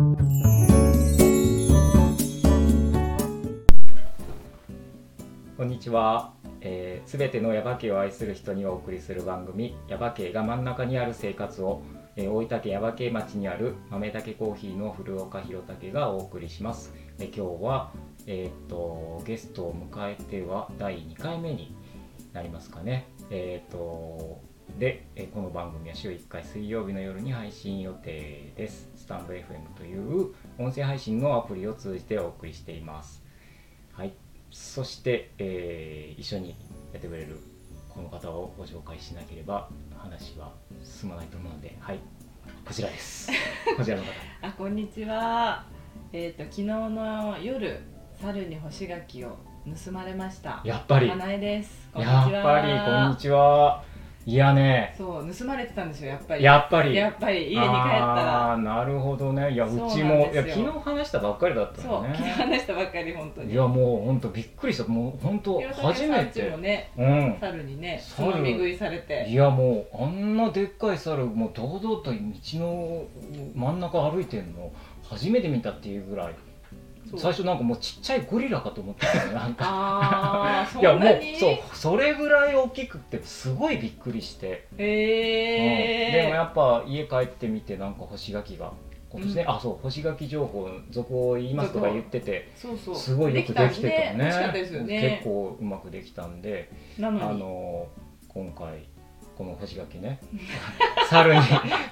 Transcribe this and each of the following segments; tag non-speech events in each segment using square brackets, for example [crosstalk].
こんにちは。えー、てのヤバ系を愛する人にお送りする番組「ヤバ系が真ん中にある生活を」えー大分県耶馬渓町にある豆竹コーヒーの古岡弘武がお送りします。えー今日は、えーっとゲストを迎えては第2回目になりますかね。えーっとで、えーこの番組は週1回水曜日の夜に配信予定です。スタンド FM という音声配信のアプリを通じてお送りしています。はい。そして、えー一緒にやってくれるこの方をご紹介しなければ話は進まないと思うので、はい、こちらです。[laughs] こちらの方。あこんにちは。えっ、と昨日の夜猿に干し柿を盗まれました。やっぱり、や花江です。こんっにちは。ぱり、こんにちは。いやね、そう盗まれてたんですよやっぱり。やっぱり。やっぱり家に帰ったら。あーなるほどね。いや、うちも、いや、昨日話したばっかりだったそうよね。昨日話したばっかり本当に。いや、もう本当びっくりした。もう本当初めて。ねうん。猿にねつ猿まみ食いされて。いやもうあんなでっかい猿もう堂々と道の真ん中歩いてんの初めて見たっていうぐらいそう最初なんかもうちっちゃいゴリラかと思ったよねなんかああそいやもう。そうそれぐらい大きくってすごいびっくりして、へえ。うんでもやっぱ家帰ってみてなんか干し柿が今年ね、うんあそう干し柿情報続を言いますとか言っててそうそう。すごいよくできてたね美味しかったですよね。結構うまくできたんでなのに？あの今回この干し柿ね。猿に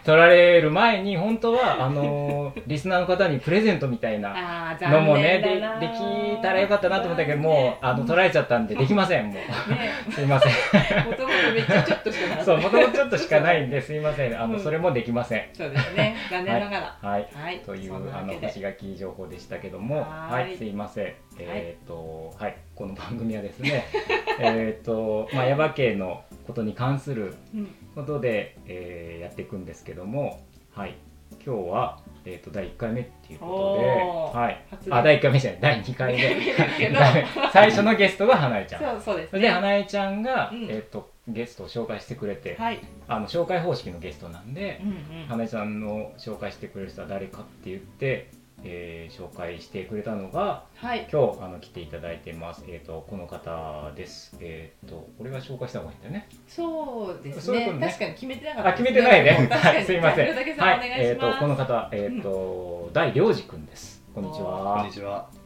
取られる前に本当はあのリスナーの方にプレゼントみたいなのもねでできたらよかったなと思ったけどもうあの取られちゃったんでできませんもう。ね。[laughs] すいません。もともとめっちゃちょっとしかなかった。そうもともとちょっとしかないんですいません。あのうん。それもできません。そうですね。残念ながら。はい。はい、というあの干し柿情報でしたけども。はーい。はいすいません。えっ、とはい。この番組はですね [laughs] えっとまあ耶馬渓のことに関するうん。ことで、えーやっていくんですけども、はい、今日は、えー、と第1回目っていうことで、はい、初あ第1回目じゃない。第2 [laughs] 回目。最初のゲストが花江ちゃん。そうそうですそれでね花江ちゃんが、うん。えー、とゲストを紹介してくれて、はい。あの紹介方式のゲストなんで、うんうん。花江ちゃんの紹介してくれる人は誰かって言って、えー紹介してくれたのがはい。今日あの来ていただいてます、えー、とこの方です。えっ、と俺が紹介した方がいいんだよね。そうですね。そういうね。確かに決めてなかったあ、決めてないね。確かに。すいません。はい、えっと、この方、えっと、大良二くんです。こんにちこは。よんにちは。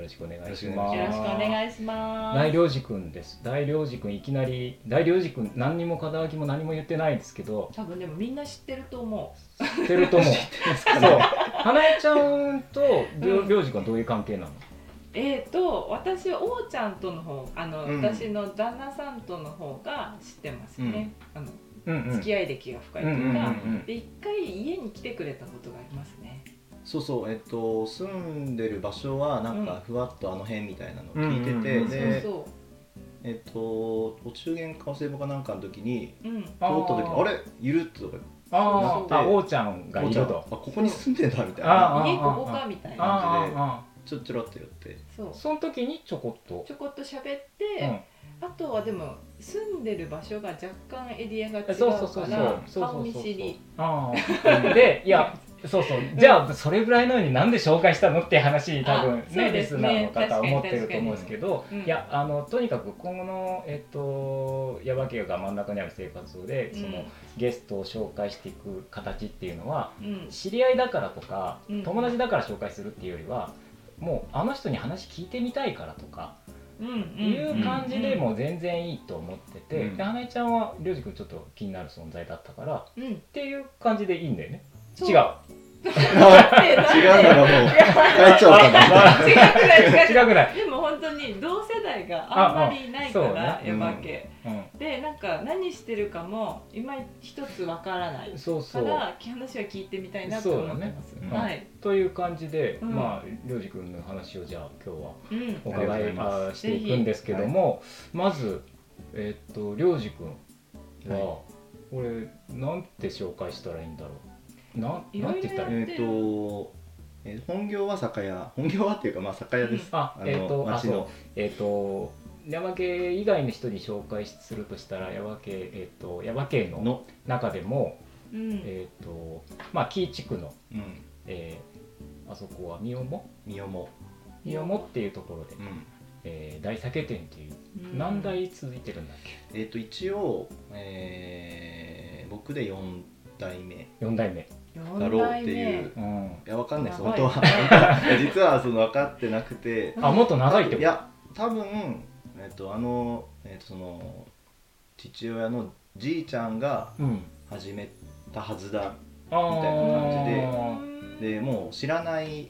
ろしくお願いしよます。よろしくお願いします大良二くんです。大良二くん、いきなり、大良二くん、何にも肩書きも何も言ってないんですけど。多分でもみんな知ってると思知ってると思う。そう。花江ちゃんと、りょうん良二くんはどういう関係なの？うえっ、と私王ちゃんとの方あの、うん私の旦那さんとの方が知ってますね、あのうんうん。付き合い歴が深いとうんうんいうか、うんで一回家に来てくれたことがありますねそうそう、えっと、住んでる場所は、なんかふわっとあの辺みたいなのを聞いてて、うんうんうん。うんで、そえっと、お中元か忘れかなんかの時に。うそううん。通った時に、あれ、いるってとか、あー。あ、なって王ちゃんがいるおちゃんあ、と。ここに住んでんだみたいあな。あ家ここかみたいな。あーあちょっちょろっと寄って。そう。ー、その時にちょこっと。ち。ょこっと喋って、うん。あとはでも住んでる場所が若干エリアが違うそうそうそうそう。からそうそう顔見知りああでいやそうそう。じゃあそれぐらいのようになんで紹介したのって話多分あそうねリですね。スナーの方は思ってると思うんですけど。いやあのとにかく今後のえっと耶馬渓が真ん中にある生活でそのゲストを紹介していく形っていうのはうん。知り合いだからとかうん。友達だから紹介するっていうよりはもうあの人に話聞いてみたいからとかいう感じでもう全然いいと思ってて、うん。で花江ちゃんはりょうじくんちょっと気になる存在だったからっていう感じでいいんだよね。違う。違うのがもう、[laughs] 帰っちゃおうかな。違くない。でも本当に同世代があんまりいないかあら山家うでなんか何してるかも今一つわからないん。そうかそう。ら話は聞いてみたいなと思ってます、そうだねはい、という感じで、うん。まありょうじくんの話をじゃあ今日はうん。お伺いしていくんですけども、まずえっとりょうじくんは、はこれなんて紹介したらいいんだろう。ななんて言ったら。えっと、えー本業は酒屋、本業はっていうか、まあ、酒屋です。ああえっとあそう。町の。えっと山系以外の人に紹介するとしたら山系えっと山系のの、中でもうん。えっとまあ紀伊地区のうん、えーあそこは三尾みよも。三尾っていうところで、うん。えー大酒店っていううん。何代続いてるんだっけ？えっ、と一応、えー僕で4代目。い4代目だろうっていう。うん。やわかんない。です本当は。[laughs] 実はその分かってなくて。あもっと長いってこと？いや多分えっ、とあのえっ、とその父親のじいちゃんがうん。始めたはずだみたいな感じで。ででもう知らない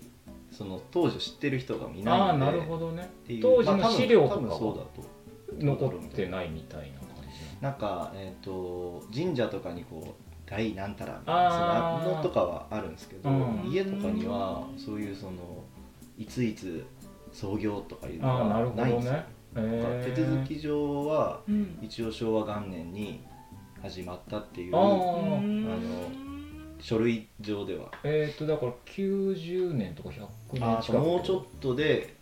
その当時を知ってる人がいあないので。あなるほどね。っていう。当時の資料とか多分はそうだと残ってないみたいな感じ。なんか、えー、と神社とかにこう大なんたらみたいなそののとかはあるんですけど、うん。家とかにはそういうそのいついつ創業とかいうのああなるがないんですよ。ねえー手続き上はうん。一応昭和元年に始まったっていうあー。うんあの書類上では。えっ、とだから90年とか100年あ近くもうちょっとで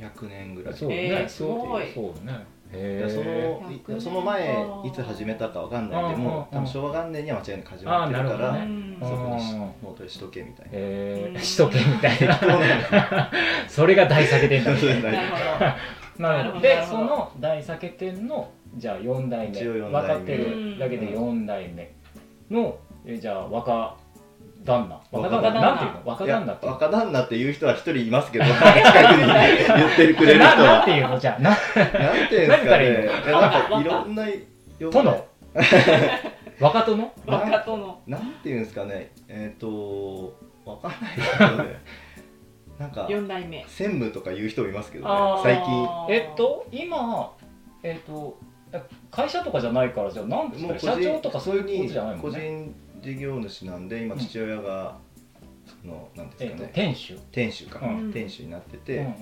100年ぐらい。そうね、えーそうすごい。そうねそえのい100年その前かいつ始めたかわかんないけどうんうんうん。も多分昭和元年には間違いなく始まってるからそこにしとしとけみたいな。うん。えー、しとけみたいな。[laughs] それが大酒店だみたいななるほどでその大酒店のじゃあ4代目。分かってるだけで4代目のえじゃあ若旦那。若旦那。なんていうの？若旦那っていうの？若旦那っていう人は一人いますけど [laughs] 近くに言ってるくれる人ななんはていうの？じゃあななんていうんです何かねなんかいろんな殿？[laughs] 若殿？若殿。なんていうんですかね。えっ、とわかんないですけどね。[laughs] なんか四代目。専務とか言う人もいますけどね。最近。えっと今えっと会社とかじゃないからじゃあな社長とかそういうことじゃないも個んね。人事業主なんで今父親が、そのなんですかね、店主。店主か、うん。店主になってうんて、うん。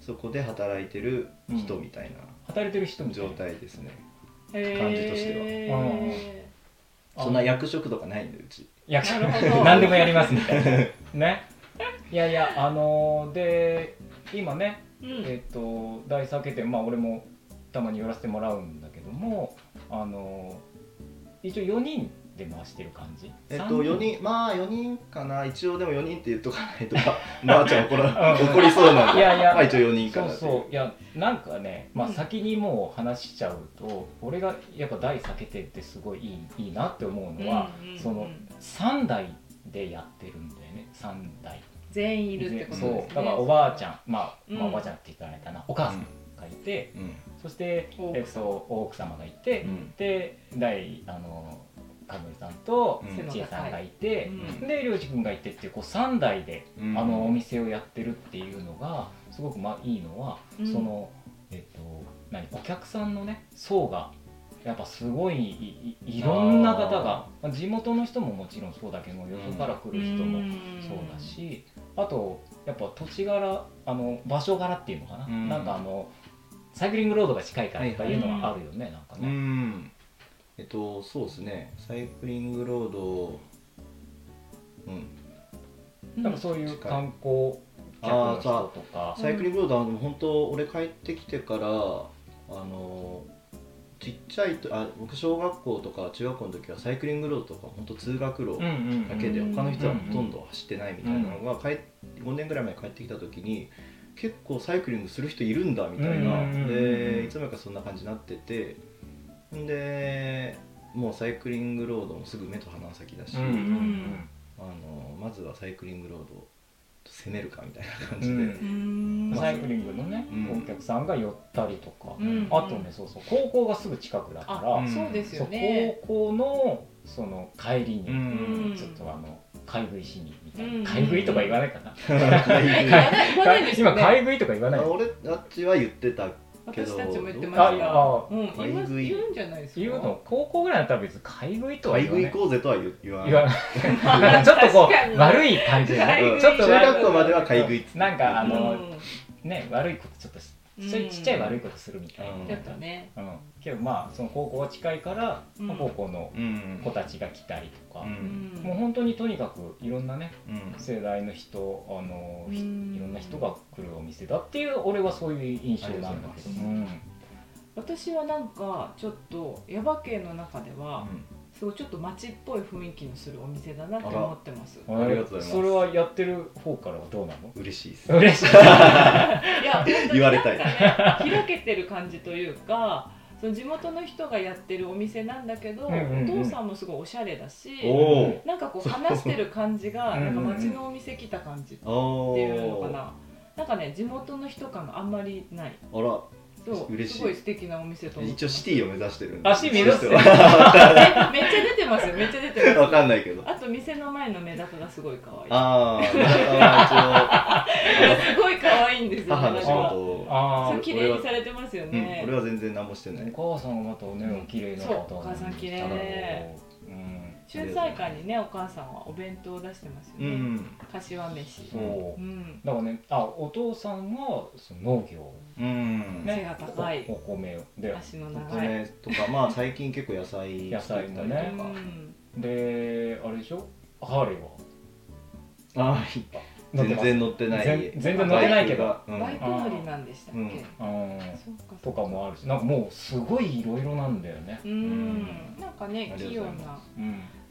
そこで働いてる人みたい働いてる人な状みたいな。態ですね、感じとしては。うんそんな役職とかないんでうち。役なるほど。[laughs] 何でもやりますみたいな。[laughs] ね。いやいやあのーで今ねうん。えっと大酒店まあ俺もたまに寄らせてもらうんだけどもあのー一応4人で回してる感じ？えっと三4人まあ4人かな。一応でも4人って言っとかないとか [laughs] ばあちゃん怒らうん。怒りそうなんで。いやいや。まあ一応4人かそうなってそういやなんかね、まあ、うん先にもう話しちゃうと、俺がやっぱ大酒店ってすごいいいいいなって思うのは、うんうんうん。その3代でやってるんだよね3代。全員いるってことですそねう。だからおばあちゃん、まあ、うん。まあおばあちゃんって言ったらあれかな。お母さんがいて、うん。そして、大奥様。えっと、大奥様がいて、うん。で大あのかのりさんとうん。千恵さんがいて、うん。で良二君がいてっていうこう3代でうん。あのお店をやってるっていうのがすごくまあいいのは、うん。そのえっと何お客さんのね層がやっぱすごいいいいろんな方がまあ地元の人ももちろんそうだけどよそから来る人もそうだしあとやっぱ土地柄あの場所柄っていうのかな、うん。なんかあのサイクリングロードが近いからとかいうのがあるよね、なんかうね。んえっとそうですね。サイクリングロードうん。うん。なんかそういう観光客の人とか。サイクリングロードは本当俺帰ってきてからあのちっちゃいとあ僕小学校とか中学校の時はサイクリングロードとか本当通学路だけでうん他の人はほとんど走ってないみたいなのが帰5年ぐらい前に帰ってきた時に結構サイクリングする人いるんだみたいな。いつの間にかそんな感じになっててでもうサイクリングロードもすぐ目と鼻の先だし、うんうんあのまずはサイクリングロードを攻めるかみたいな感じで、うん。うん。うんサイクリングのね、うん。お客さんが寄ったりとか、うん。あとねそうそう高校がすぐ近くだから、あうんそうですよね。高校のその帰りに、うん。ちょっとあの買い食いしにみたいな、うん。買い食いとか言わないかな、今ね。買い食いとか言わないあ [laughs] 俺あっちは言ってた私たちも言ってました。あいやあうん買い食い。言うんじゃないですか。言うの高校ぐらいだったら別に買い食いとは買い言わない。食い行こうぜとは言言わない。言わない。なんかちょっとこう悪い感じでねちょっと中学校までは買い食いっつってなんかあの、うん。ね悪いことちょっとしうん。ちっちゃい悪いことするみたいな、うん。ちょっとね。うん、けどまあその高校が近いから、うん。まあ高校のうん子たちが来たりとか。う、うん。んもう本当にとにかくいろんなねうん。世代の人あの、ひうん。いろんな人が来るお店だっていう俺はそういう印象なんだけど。私はなんかちょっと耶馬渓の中ではすごいちょっと街っぽい雰囲気のするお店だなって思ってます。ありがとうございます。それはやってる方からはどうなの？嬉しいです。嬉しい。いや本当に言われたい。ね開けてる感じというかその地元の人がやってるお店なんだけど、うんうんうん。お父さんもすごいおしゃれだしなんかこう話してる感じがなんか街のお店来た感じっておいうのかな。なんかね地元の人感があんまりない。あらそう嬉しい。すごい素敵なお店と思って一応シティを目指してるんで。あシティ目指してるえ [laughs] めっちゃ出てますよめっちゃ出てます。わかんないけど。あと店の前のメダカがすごい可愛い。ああ [laughs] すごい可愛いんですよ母の仕事を。あそう綺麗にされてますようんね、俺は全然何もしてない。お母さんはまたねお綺麗な方そうお母さん綺麗。うん春菜館にねお母さんはお弁当を出してますよね、うん柏飯。そう。うん。だからねあお父さんはその農業。うん。背が高い。お米で足のお長い、米とかまあ [laughs] 最近結構野菜野菜とかうん。であれでしょ？ハーレーは？ああ全然乗ってない。全全然乗ってないけど。バイク乗りなんでしたっけ、うん。うん。そうかとかもあるし。なんかもうすごいいろいろなんだよね。うん。なんかね器用な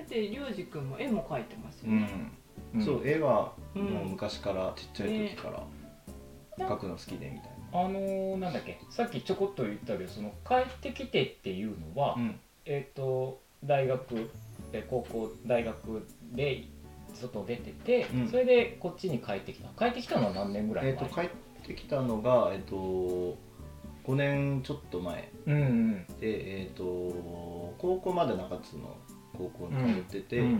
ってりょうじくんも絵も描いてますようね、ん。そう絵はうん。もう昔からちっちゃい時から描くの好きでみたいあのーなんだっけさっきちょこっと言ったけどその帰ってきてっていうのは、なうん。えっ、と大学え高校大学で外出てて、うん。それでこっちに帰ってきた。帰ってきたのは何年ぐらい前、えっと帰ってきたのがえっと5年ちょっと前。うんうん。でえっと高校まで中津の高校に通ってて、うん。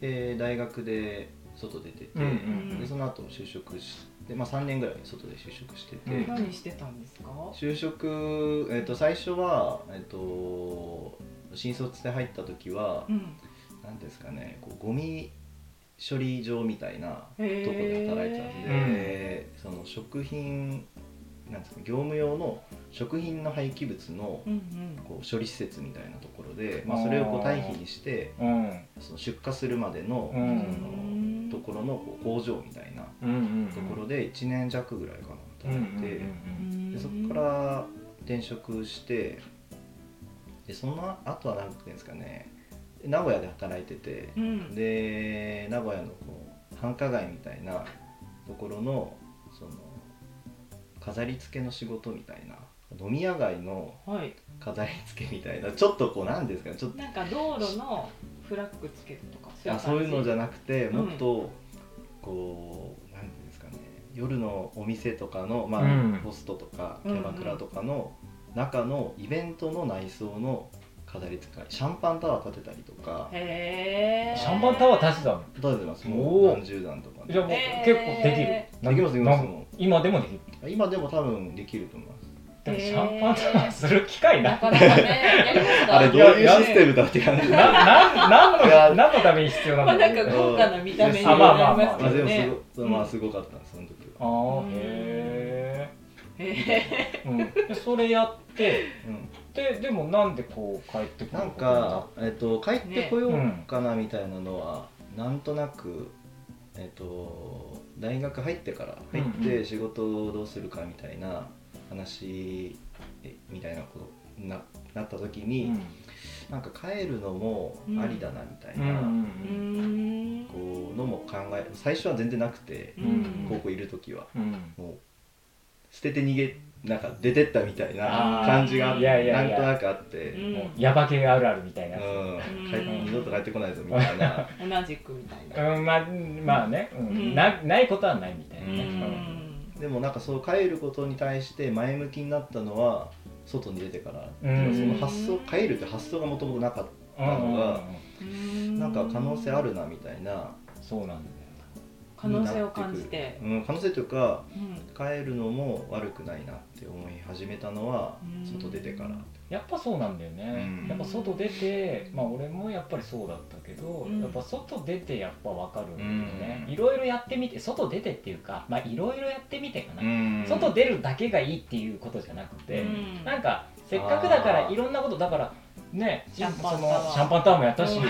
で大学で外出てて、うんうんでその後就職して、まあ、3年ぐらい外で就職してて、うん。何してたんですか？就職、えっと最初は、えっと新卒で入った時はうん。何ですかねこうゴミ処理場みたいなとこで働いてたんで、その食品なんですか業務用の食品の廃棄物のこう処理施設みたいなところで、まあ、それをこう堆肥にしてうん。その出荷するまでの,、うん。そのところのこう工場みたいなところで1年弱ぐらいかな働いて、うんでそこから転職してでその後は何ていうんですかね名古屋で働いてて、うん。で名古屋のこう繁華街みたいなところの飾り付けの仕事みたいな。飲み屋街のはい。飾り付けみたいな。ちょっとこうなんですかね。ちょっと。なんか道路のフラッグつけるとかあそういうのじゃななくてうん。もっとこう、なんていうんですかね。夜のお店とかの、まあうん。ホストとかキうんうん。ャバクラとかの中のイベントの内装の飾り付けシャンパンタワー建てたりとか。へえシャンパンタワー立てたの？建ててます。もう何十段とかじゃあもう結構できる。できますできますも今でもできる。う今でも多分できると思います。でもシャンパンタワーする機会ななかなかねあれどういうシステムだって感じ。なな何いやの何のために必要なんまあなんか豪華な見た目にあまあまあまあなりますけどねすご,、まあ、すごかったんですその時あは、あへへえそれやってうん。ででもなんでこう帰ってことになっか、えっと、帰ってこようかなみたいなのは、なんとなく、えっと、大学入ってから入っうんうん。て仕事をどうするかみたいな話えみたいなことにななった時に、なんか帰るのもありだなみたいな、こうのも考え最初は全然なくて、うん。高校いる時は。うん。もう捨てて逃げなんか出てったみたいな感じがいやいやいや。なんとなくあって。うん。もうヤバ系あるあるみたいな。やうん、うん。帰二度と帰ってこないぞみたいな。[laughs] 同じくみたいつ、な。うん、まあまあね、うん。うん。なないことはないみたいな。うね、ん。でもなんかそう帰ることに対して前向きになったのは外に出てから、うん。その発想帰るって発想がもともとなかっうんうん。うん。なんか可能性あるなみたいな。そうなんだよ可能性を感じて。うん、可能性というかうん。帰るのも悪くないなって思い始めたのはうん。外出てからやっぱそうなんだよね、うん。やっぱ外出てまあ俺もやっぱりそうだったけど、うん。やっぱ外出てやっぱ分かるんだよね、うん。いろいろやってみて外出てっていうかまあいろいろやってみてかな、ん。外出るだけがいいっていうことじゃなくて、うん。なんかせっかくだからいろんなことだからねシャンパンそのタワー。シャンパンタワーもやったし、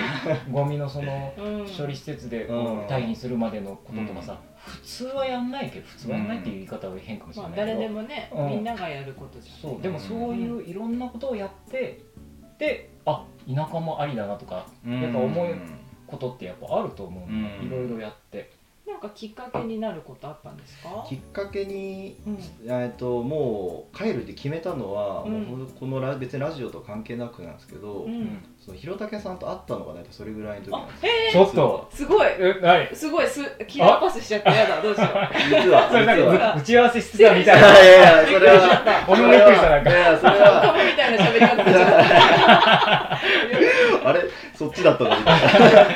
ゴミのそのうん。処理施設で退避するまでのこととかさ、普通はやんないけど普通はやんないっていう言い方は変かもしれまあないけど、誰でもねうん。みんながやることじゃん。そうでもそういういろんなことをやってであ田舎もありだなとかやっぱ思うことってやっぱあると思ううん。いろいろやってなんかきっかけになることあったんですか？きっかけに、うん。えっともう帰るって決めたのは、うん。もうこのラ別にラジオと関係なくなんですけど、うん。その弘武さんと会ったのが大体それぐらいの時なんあですえちょっと。ー、すごい。え何すごいすキラーパスしちゃってやだどうしよう。[laughs] 実は。それなんか打ち合わせしてたみたい。いなやいやいやそれは。俺もびっくりしたなんか。いやそれカはモみたいな喋り方 [laughs] あれ？そっちだったの？みたいな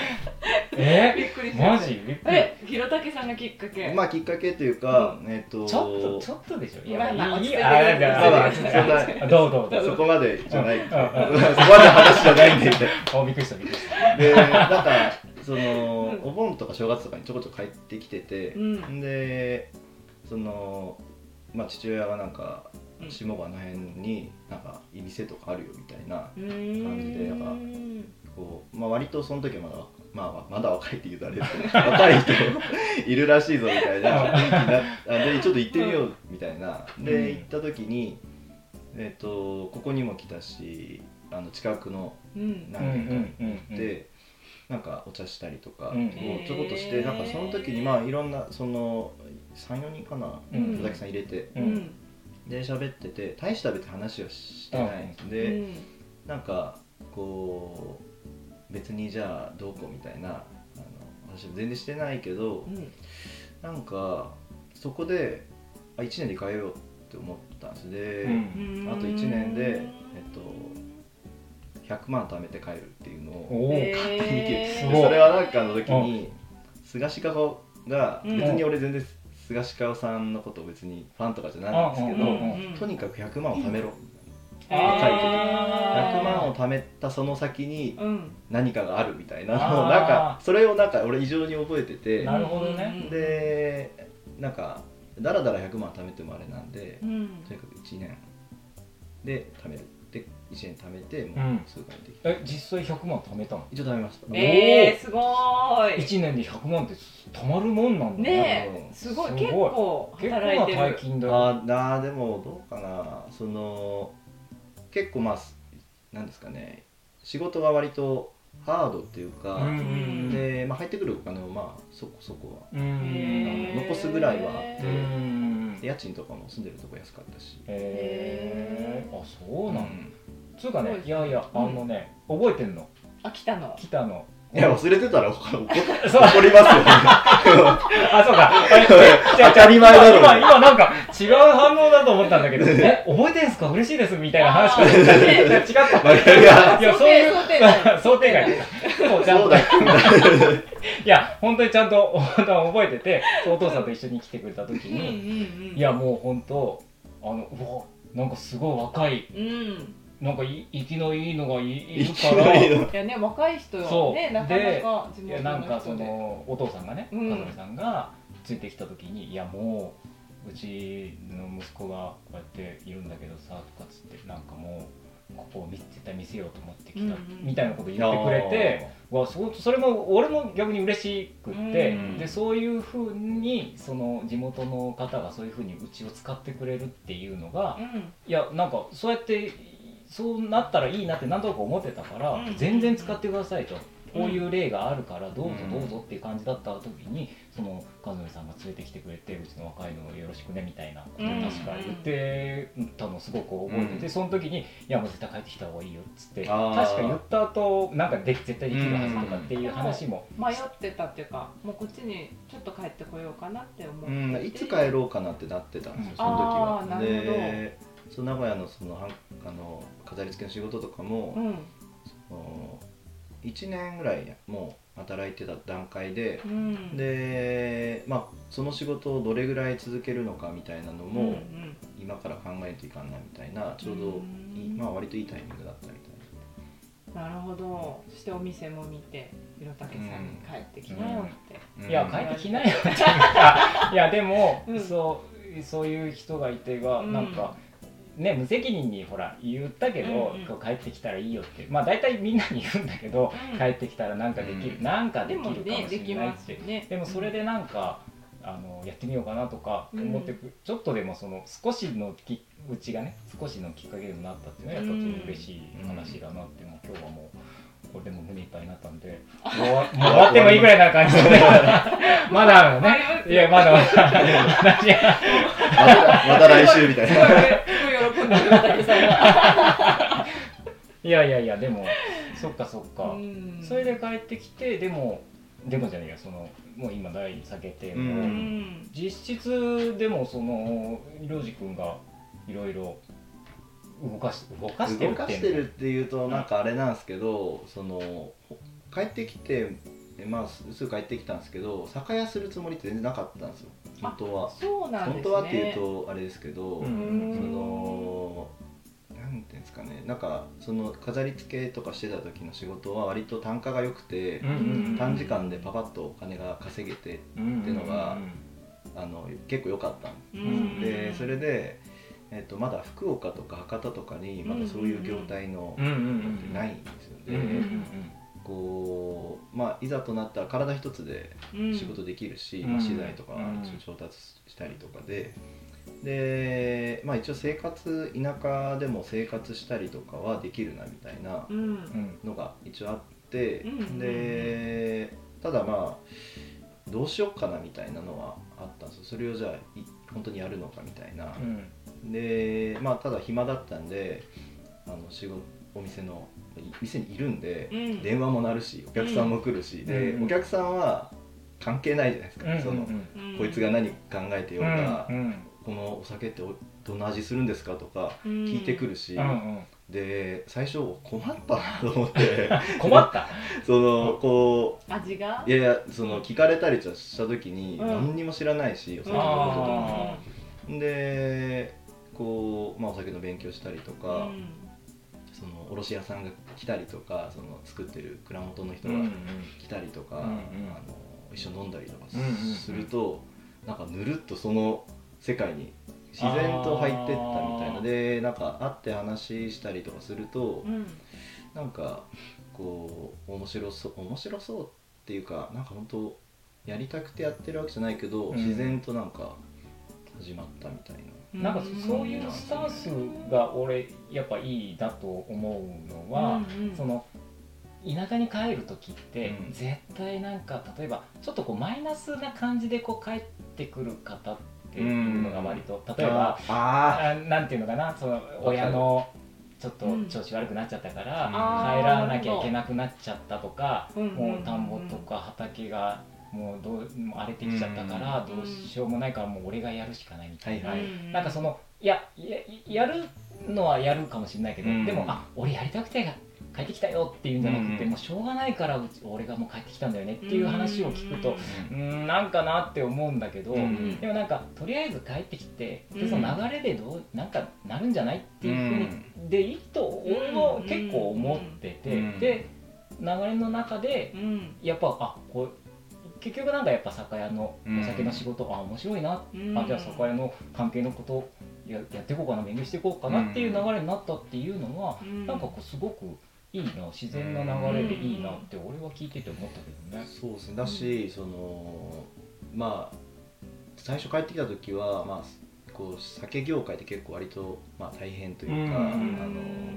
え？たびっくりマジ？びっくり。えひろたけさんがきっかけ。まあきっかけというか、えっとちょっとちょっとでしょ。いまあまあいいあーじゃあまあまあ落ち着いてどうどうどう。そこまでじゃない、うんそこまで話じゃないんで。みたいなあびっくりしたびっくりした。でなんかその、うん。お盆とか正月とかにちょこちょこ帰ってきてて、うん。でそのまあ父親がなんかうん。下川の辺になんかいい店とかあるよみたいなうーん感じでやっぱこう、まあ、割とその時はまだ、まあ、まだ若いって言うとあれですけど若い人 [laughs] いるらしいぞみたいな。雰囲気にでちょっと行ってみようみたいな。でうん。行った時に、えっとここにも来たしあの近くのうん。何軒か行っうんうんうんてなんかお茶したりとかをうん。ちょこっとしてなんかその時にまあいろんなその34人かなうん。佐々木さん入れてうん。うんで喋ってて大した別に話はしてないんで、うん。なんかこう別にじゃあどうこうみたいなあの話も全然してないけどうん。なんかそこであ1年で変えようって思ったんです。で、うん。あと1年でえっと100万貯めて帰るっていうのを勝手に決めそれはなんかの時に菅氏顔がうん。別に俺全然菅氏顔さんのことを別にファンとかじゃないんですけど、とにかく100万を貯めろ、へ書いててあー100万を貯めたその先にうん。何かがあるみたいなのをなんかそれをなんか俺異常に覚えてて。なるほどね。うん。でなんかだらだら100万貯めてもあれなんでうん。とにかく1年で貯めるで1年貯めてうもうん。数回できた、え実際100万貯めたの？一応貯めました。えー、すごーい。1年で100万って貯まるもんなんだ。ねえすごい。すごい。結構結構働いてる。な大金だよ。あーなーでもどうかな。その結構まあすなんですかね仕事が割とハードっていうか、うんうんで、まあ、入ってくるお金もまあそこそこはうん残すぐらいはあってうんで家賃とかも住んでるとこ安かったし。へえあそうなんだ。ん。つうかねいやいやあのね覚えてんの。あ来たの。来たのいや忘れてたら怒怒 [laughs] 怒りますよね。あそうか。[laughs] 当たり前だろ今今今なんか違う反応だと思ったんだけどえ覚えてんすか？嬉しいです。みたいな話。かと思った違った。まあいやいやそういう想定外 [laughs] 想定外。そうちゃんいや本当にちゃんと覚えててお父さんと一緒に来てくれた時に、うん。いやもう本当あのうわなんかすごい若いうんなんかい生きのいいのがいいるから。のいいの。いやね若い人そう。よねなかなか地いや元なんかそのお父さんがね、うん。かずみさんがついてきた時に「いやもううちの息子がこうやっているんだけどさ」とかっつってなんかもうここを見絶対見せようと思ってきた、みたいなこと言ってくれてわそそれも俺も逆に嬉しくって、うん。でそういうふうにその地元の方がそういうふうにうちを使ってくれるっていうのが、うん。いやなんかそうやってそうなったらいいなってなんとなく思ってたから、うん。全然使ってくださいと。こううんいう例があるからどうぞうん。どうぞっていう感じだった時にその和美さんが連れてきてくれてうちの若いのをよろしくねみたいなことをうん。確か言ってたのすごく覚えてて、うん。その時に「いやもう絶対帰ってきた方がいいよ」っつって確か言った後なんかでき絶対できるはずとかっていう話も、迷ってたっていうかもうこっちにちょっと帰ってこようかなって思って。うん、いつ帰ろうかなってなってたんですよ、うんその時は。あーなるほど。でその名古屋のそのはんあの飾り付けの仕事とかも、うん。その1年ぐらいもう働いてた段階で、うん。でまあその仕事をどれぐらい続けるのかみたいなのも、うんうん。今から考えていかんなみたいなちょうどいい、うん。まあ割といいタイミングだったみたいな。るほど。そしてお店も見て弘武さんに帰ってきなよって、な、いやうん。帰ってきないよって。いうかいやでも、うん。そうそういう人がいてが、うん。なんかね無責任にほら言ったけど、うんうん。こう帰ってきたらいいよってまあ大体みんなに言うんだけど、うん。帰ってきたらなんかできる、うん。なんかででもきるかもしね。できれないってますよね。でもそれでなんか、ああのやってみようかなとか思ってく、ちょっとでもその少しのきうちがね少しのきっかけになったっていうのはやっぱちょっと嬉しい話だなっていうのは今日はもう。これでも胸いっぱいになったんで、も [laughs] うもう終わってもいいぐらいな感じで、[laughs] まだあるのね。いや、まだまだ。[laughs] また来週みたいすなご [laughs] いやいやいや、でも、そっかそっか。うん。それで帰ってきて、でも、でもじゃねえや、その、もう今、第酒店の、ううんん。実質でも、その、りょうじくんがいろいろ動かし、動かしてるって動かしてるっていうとなんかあれなんですけどその帰ってきてえまあすすぐ帰ってきたんですけど酒屋するつもりって全然なかったんですよ。本当は、そうなんですね。本当はっていうとあれですけど、うん。そのうんですかね。なんかその飾り付けとかしてた時の仕事は割と単価が良くて、うん短時間でパパッとお金が稼げてうんっていうのがあの結構良かったんうんでそれで、えっとまだ福岡とか博多とかにまだそういう業態のないんですよね。こうまあいざとなったら体一つでうん仕事できるし、うん。まあ、資材とかうん。調達したりとかで。でまあ、一応生活田舎でも生活したりとかはできるなみたいなのが一応あって、うんでただまあどうしようかなみたいなのはあったんですよ。それをじゃあい本当にやるのかみたいな、うん。でまあただ暇だったんであの仕事お店のい店にいるんで、うん。電話も鳴るしお客さんも来るし、で、うんお客さんは関係ないじゃないですか、うんそのうん。こいつが何考えてようが、うんこのお酒っておどんな味するんですかとか聞いてくるし、うんうん。で最初困ったなと思って。[laughs] 困った？[laughs] そのこ味が？ういやいやその聞かれたりした時にうん。何にも知らないし、お酒のこととかあでこう、まあ、お酒の勉強したりとうか、ん。その卸屋さんが来たりとかその作ってる蔵元の人がうんうん。来たりとか、うんうん。あの一緒に飲んだりとかうんうんうん。すると、なんかぬるっとその世界に自然と入ってったみたいな。でなんか会って話したりとかすると、うん。なんかこう面白そう面白そうっていうかなんか本当やりたくてやってるわけじゃないけど、うん。自然となんか始まったみたいな。なんかそういうスタンスが俺やっぱいいなと思うのは、うんうん。その田舎に帰る時ってうん。絶対なんか例えばちょっとこうマイナスな感じでこう帰ってくる方っていうのが割と例えばああなんていうのかなその親のちょっとうん。調子悪くなっちゃったから、帰らなきゃいけなくなっちゃったとか、もう田んぼとか畑がもうどう荒れてきちゃったから、うん。どうしようもないからもう俺がやるしかないみたいな、はいうん。なんかそのいやややるのはやるかもしれないけど、うん。でもあ俺やりたくて帰ってきたよっていうんじゃなくて、うんもうしょうがないから俺がもう帰ってきたんだよねっていう話を聞くと、ううんん、なんかなって思うんだけど、うんでもなんかとりあえず帰ってきてでうん。その流れでどうなんかなるんじゃないっていうふうに、でいいと俺は結構思ってて、うんで流れの中でうん。やっぱあこう結局なんかやっぱ酒屋のうん。お酒の仕事、あ面白いな、うん。あじゃあ酒屋の関係のことややっていこうかな勉強していこうかなっていう流れになったっていうのは、うん。なんかこうすごくいいな自然な流れでいいなって俺は聞いてて思ったけどね。そうですね。だし、そのまあ最初帰ってきた時はまあこう酒業界って結構割と、まあ、大変というか、うん。あ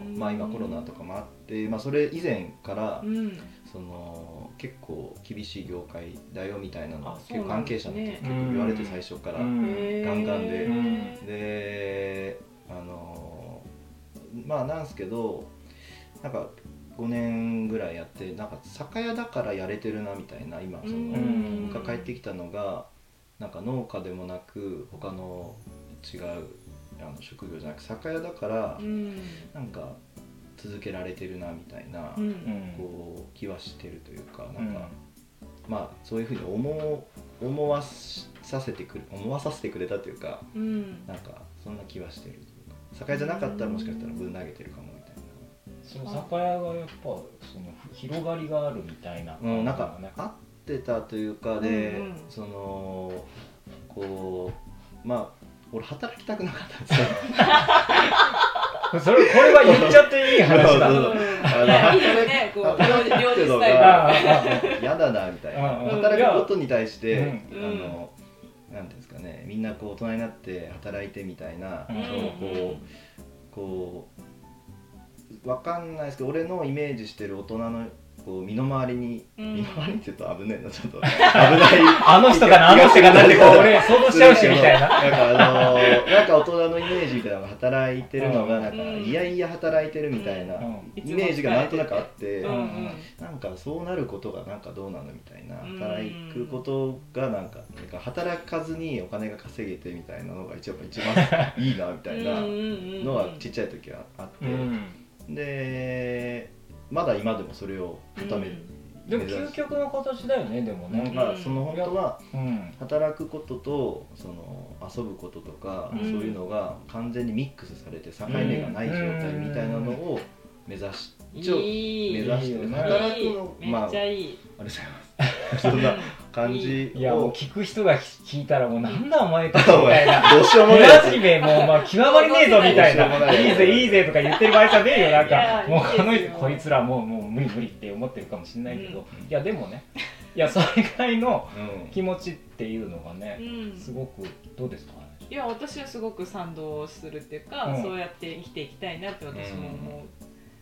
のまあ、今コロナとかもあって、まあ、それ以前から、うん。その結構厳しい業界だよみたいなの結構関係者のね結構言われて最初から、ガンガンで。うんであのまあなんですけどなんか5年ぐらいやってなんか酒屋だからやれてるなみたいな今その、ん。僕が帰ってきたのがなんか農家でもなく他の違うあの職業じゃなく酒屋だからうん。なんか続けられてるなみたいな、こう気はしてるというかなんか、まあそういうふうに思う思わさせてくれ思わさせてくれたというかうん。なんかそんな気はしてる酒屋じゃなかったらもしかしたらぶん投げてるかもその酒屋がやっぱその広がりがあるみたいなな、うん、なんか合ってたというかで、うんうん。そのこうまあ俺働きたくなかったんですよ。[laughs] それこれは言っちゃっていい話だ。そうそういやいいですねこう働く料理けどスタイルがあああ嫌だなみたいな。働くことに対して、うん。あのなんていうんですかねみんなこう大人になって働いてみたいなうん。こうこうわかんないですけど俺のイメージしてる大人のこう身の回りに、うん。身の回りって言うと危ねえなちょっと。危ない。あの人かなあの人かなってこう俺想像しちゃうしみたいな。なんかあのーなんか大人のイメージみたいなのが働いてるのがなん。かうんいやいや働いてるみたいなうん。イメージがなんとなくあってうん。うん。なんかそうなることがなんかどうなのみたいなうん。働くことがなんかなんか働かずにお金が稼げてみたいなのが一番一番いいなみたいなのがちっちゃい時はあって、うんでまだ今でもそれを固める、でも究極の形だよねでもね。まあその本当はうん。働くこととその遊ぶこととか、うん。そういうのが完全にミックスされて境目がない状態みたいなのを目指し一応目指して働くのまあめっちゃいい、ありがとうございます。[laughs] そんな感じ。いやもうを聞く人が聞いたらもうなんだお前たち [laughs] みたいな。どうしようも村ないもうまあ極まりねえぞみたいな。いないいぜいいぜとか言ってる場合じゃねえよなんか。もうあのこいつらもうもう無理無理って思ってるかもしれないけど、うん。いやでもね。いやそれぐらいのうん。気持ちっていうのがねうん。すごくどうですか？いや私はすごく賛同するっていうか、うん。そうやって生きていきたいなって私も思う、ん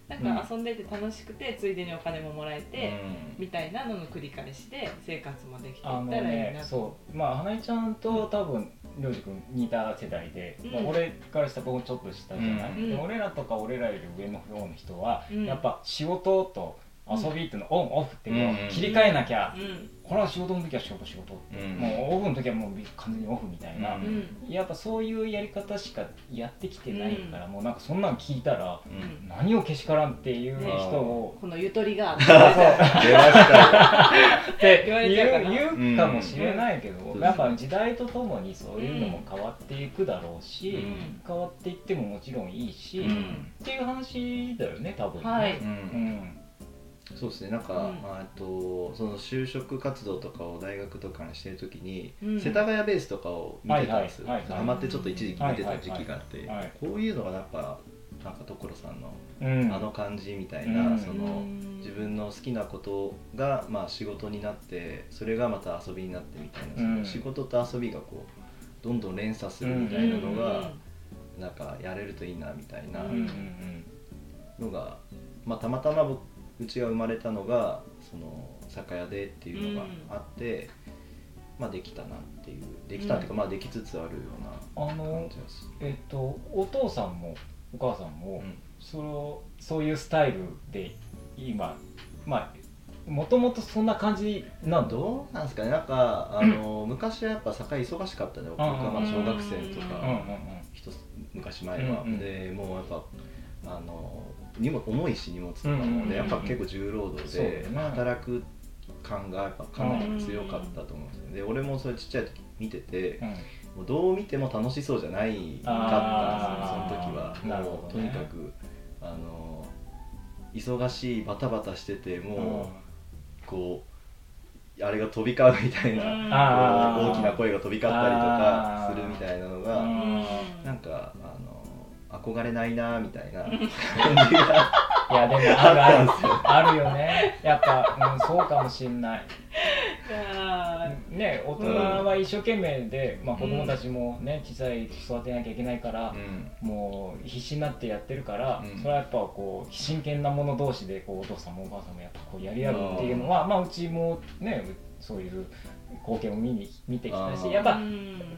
なんか遊んでて楽しくてついでにお金ももらえて、みたいなのの繰り返しで生活もできていったらいいねな。と、そう。まあ花江ちゃんと多分りょうじ君似た世代で、うん。まあ、俺からしたら僕もちょっと下じゃない、うん。で俺らとか俺らより上の方の人は、うん。やっぱ仕事と遊びっていうの、オンオフっていうのをうん。切り替えなきゃ、うんこれは仕事の時は仕事仕事、うん。もうオフの時はもう完全にオフみたいな、うん。うんやっぱそういうやり方しかやってきてないから、もうなんかそんなの聞いたら、うん。何をけしからんっていう人を、このゆとりがあって [laughs] 出ましたよ。って言うかな言う言うかもしれないけど、うん。やっぱ時代とともにそういうのも変わっていくだろうし、うん。変わっていってももちろんいいし、うん。っていう話だよね多分ね。はい。うん。うんそうですね。なんか、うん。あとその就職活動とかを大学とかにしてる時に、うん。世田谷ベースとかを見てたんですよ、はいはいはいってちょっと一時期見てた時期があって、はいはいはいこういうのがやっぱなんか所さんのうん。あの感じみたいな、うん。その自分の好きなことが、まあ、仕事になってそれがまた遊びになってみたいな、うん。その仕事と遊びがこうどんどん連鎖するみたいなのが、なんかやれるといいなみたいなのが、まあ、たまたま僕うちが生まれたのがその酒屋でっていうのがあって、まあできたなっていう。できたっていうか、うん。まあできつつあるようなあの感じです。えっとお父さんもお母さんも、うん。そのそういうスタイルで今まあもともとそんな感じなんだ。どうなんですかね。なんかあの、[clears throat] 昔はやっぱ酒屋忙しかったね僕がまあ小学生とか、うんうんうん。一つ昔前は、うんうん。でもうやっぱあの荷物重いし荷物とかも、うんうんうんでやっぱ結構重労働で、働く感がやっぱかなり強かったと思うんですよで俺もそれちっちゃい時見てて、うん。もうどう見ても楽しそうじゃないかったんですよその時は。もうとにかくあの忙しいバタバタしててもう、こうあれが飛び交うみたいな、大きな声が飛び交ったりとかするみたいなのが、うん。なんかあの憧れないなみたいな。感じがいやでもあるあるあるよね。やっぱ、うん、そうかもしんない。ね大人は一生懸命で、まあ、子供たちもね小さい育てなきゃいけないから、もう必死になってやってるから、うん。それはやっぱこう真剣な者同士でこうお父さんもお母さんもやっぱこうやり合うっていうのは、まあうちもねうそういう光景を見に見てきたしやっぱ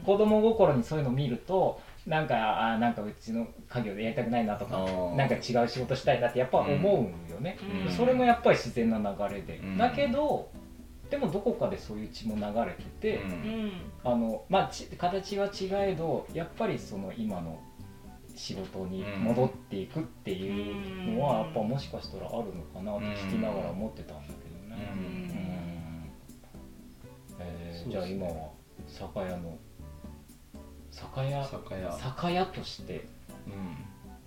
子供心にそういうのを見るとなんかあーなんかうちの家業でやりたくないなとかなんか違う仕事したいなってやっぱ思うよね、うん。それもやっぱり自然な流れで、うん。だけどでもどこかでそういう血も流れてて、うん。あのまあち形は違えどやっぱりその今の仕事に戻っていくっていうのはやっぱもしかしたらあるのかなって聞きながら思ってたんだけどね。うん。うん。えーじゃあ今は酒屋の酒屋酒屋。酒屋としてう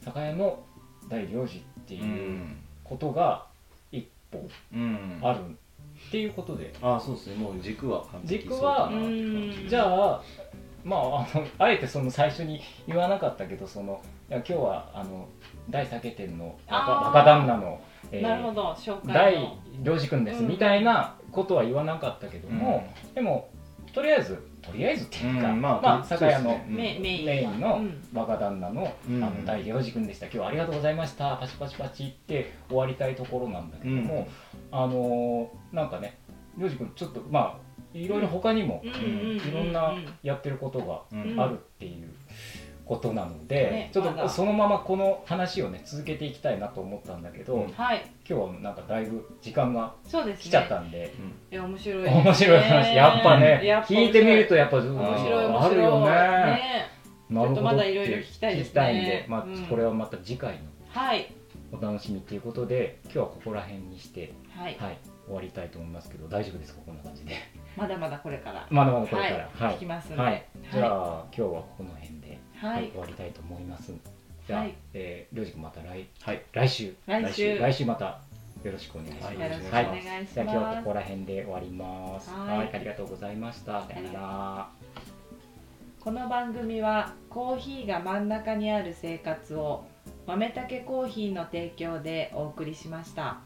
酒屋の大領事ってんいうことが一歩うん。あるっていうことで、あそうですね。もう軸は完璧軸はそうかなって感じ。じゃあまああのあえてその最初に言わなかったけどそのいや今日はあの大酒店の若旦那の、えーなるほど紹介大の領事君ですうん。みたいなことは言わなかったけども、でもとりあえずとりあえずっていうか、うんまあまあ、酒屋のね。メメインメインのうん。若旦那の,、うん。あの大良二君でした。今日はありがとうございました。パチパチパチって終わりたいところなんだけども、あのーなんかね良二君ちょっとまあいろいろ他にも、うんうんうんうん。いろんなやってることがうん。あるっていうことなので、ねちょっとそのままこの話をね続けていきたいなと思ったんだけど、うん。はい。今日はなんかだいぶ時間が来ちゃったんで。いや面白い。[laughs] 面白い話、やっぱね聞いてみるとやっぱ面白い面白い。あるよね。ね。なるほど。ちょっとまだいろいろ聞きたいですね。聞きたいんで、まあうん。これはまた次回のはい。お楽しみということで今日はここら辺にして、はい。はい、終わりたいと思いますけど大丈夫ですか？こんな感じで。まだまだこれから。まだまだこれから。はい。聞きますはい。じゃあ、は今日はここの辺で、はい、終わりたいと思います。じゃあ、はい、えー、りょうじくんまた来、はい、来週、来週、来週またよろしくお願いします。はい、よろしくお願いします。はい、じゃあ今日はここら辺で終わります。はい、ありがとうございました。さよなら。この番組はコーヒーが真ん中にある生活を豆たけコーヒーの提供でお送りしました。